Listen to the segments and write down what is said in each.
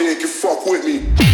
think you fuck with me.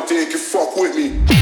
out there can fuck with me.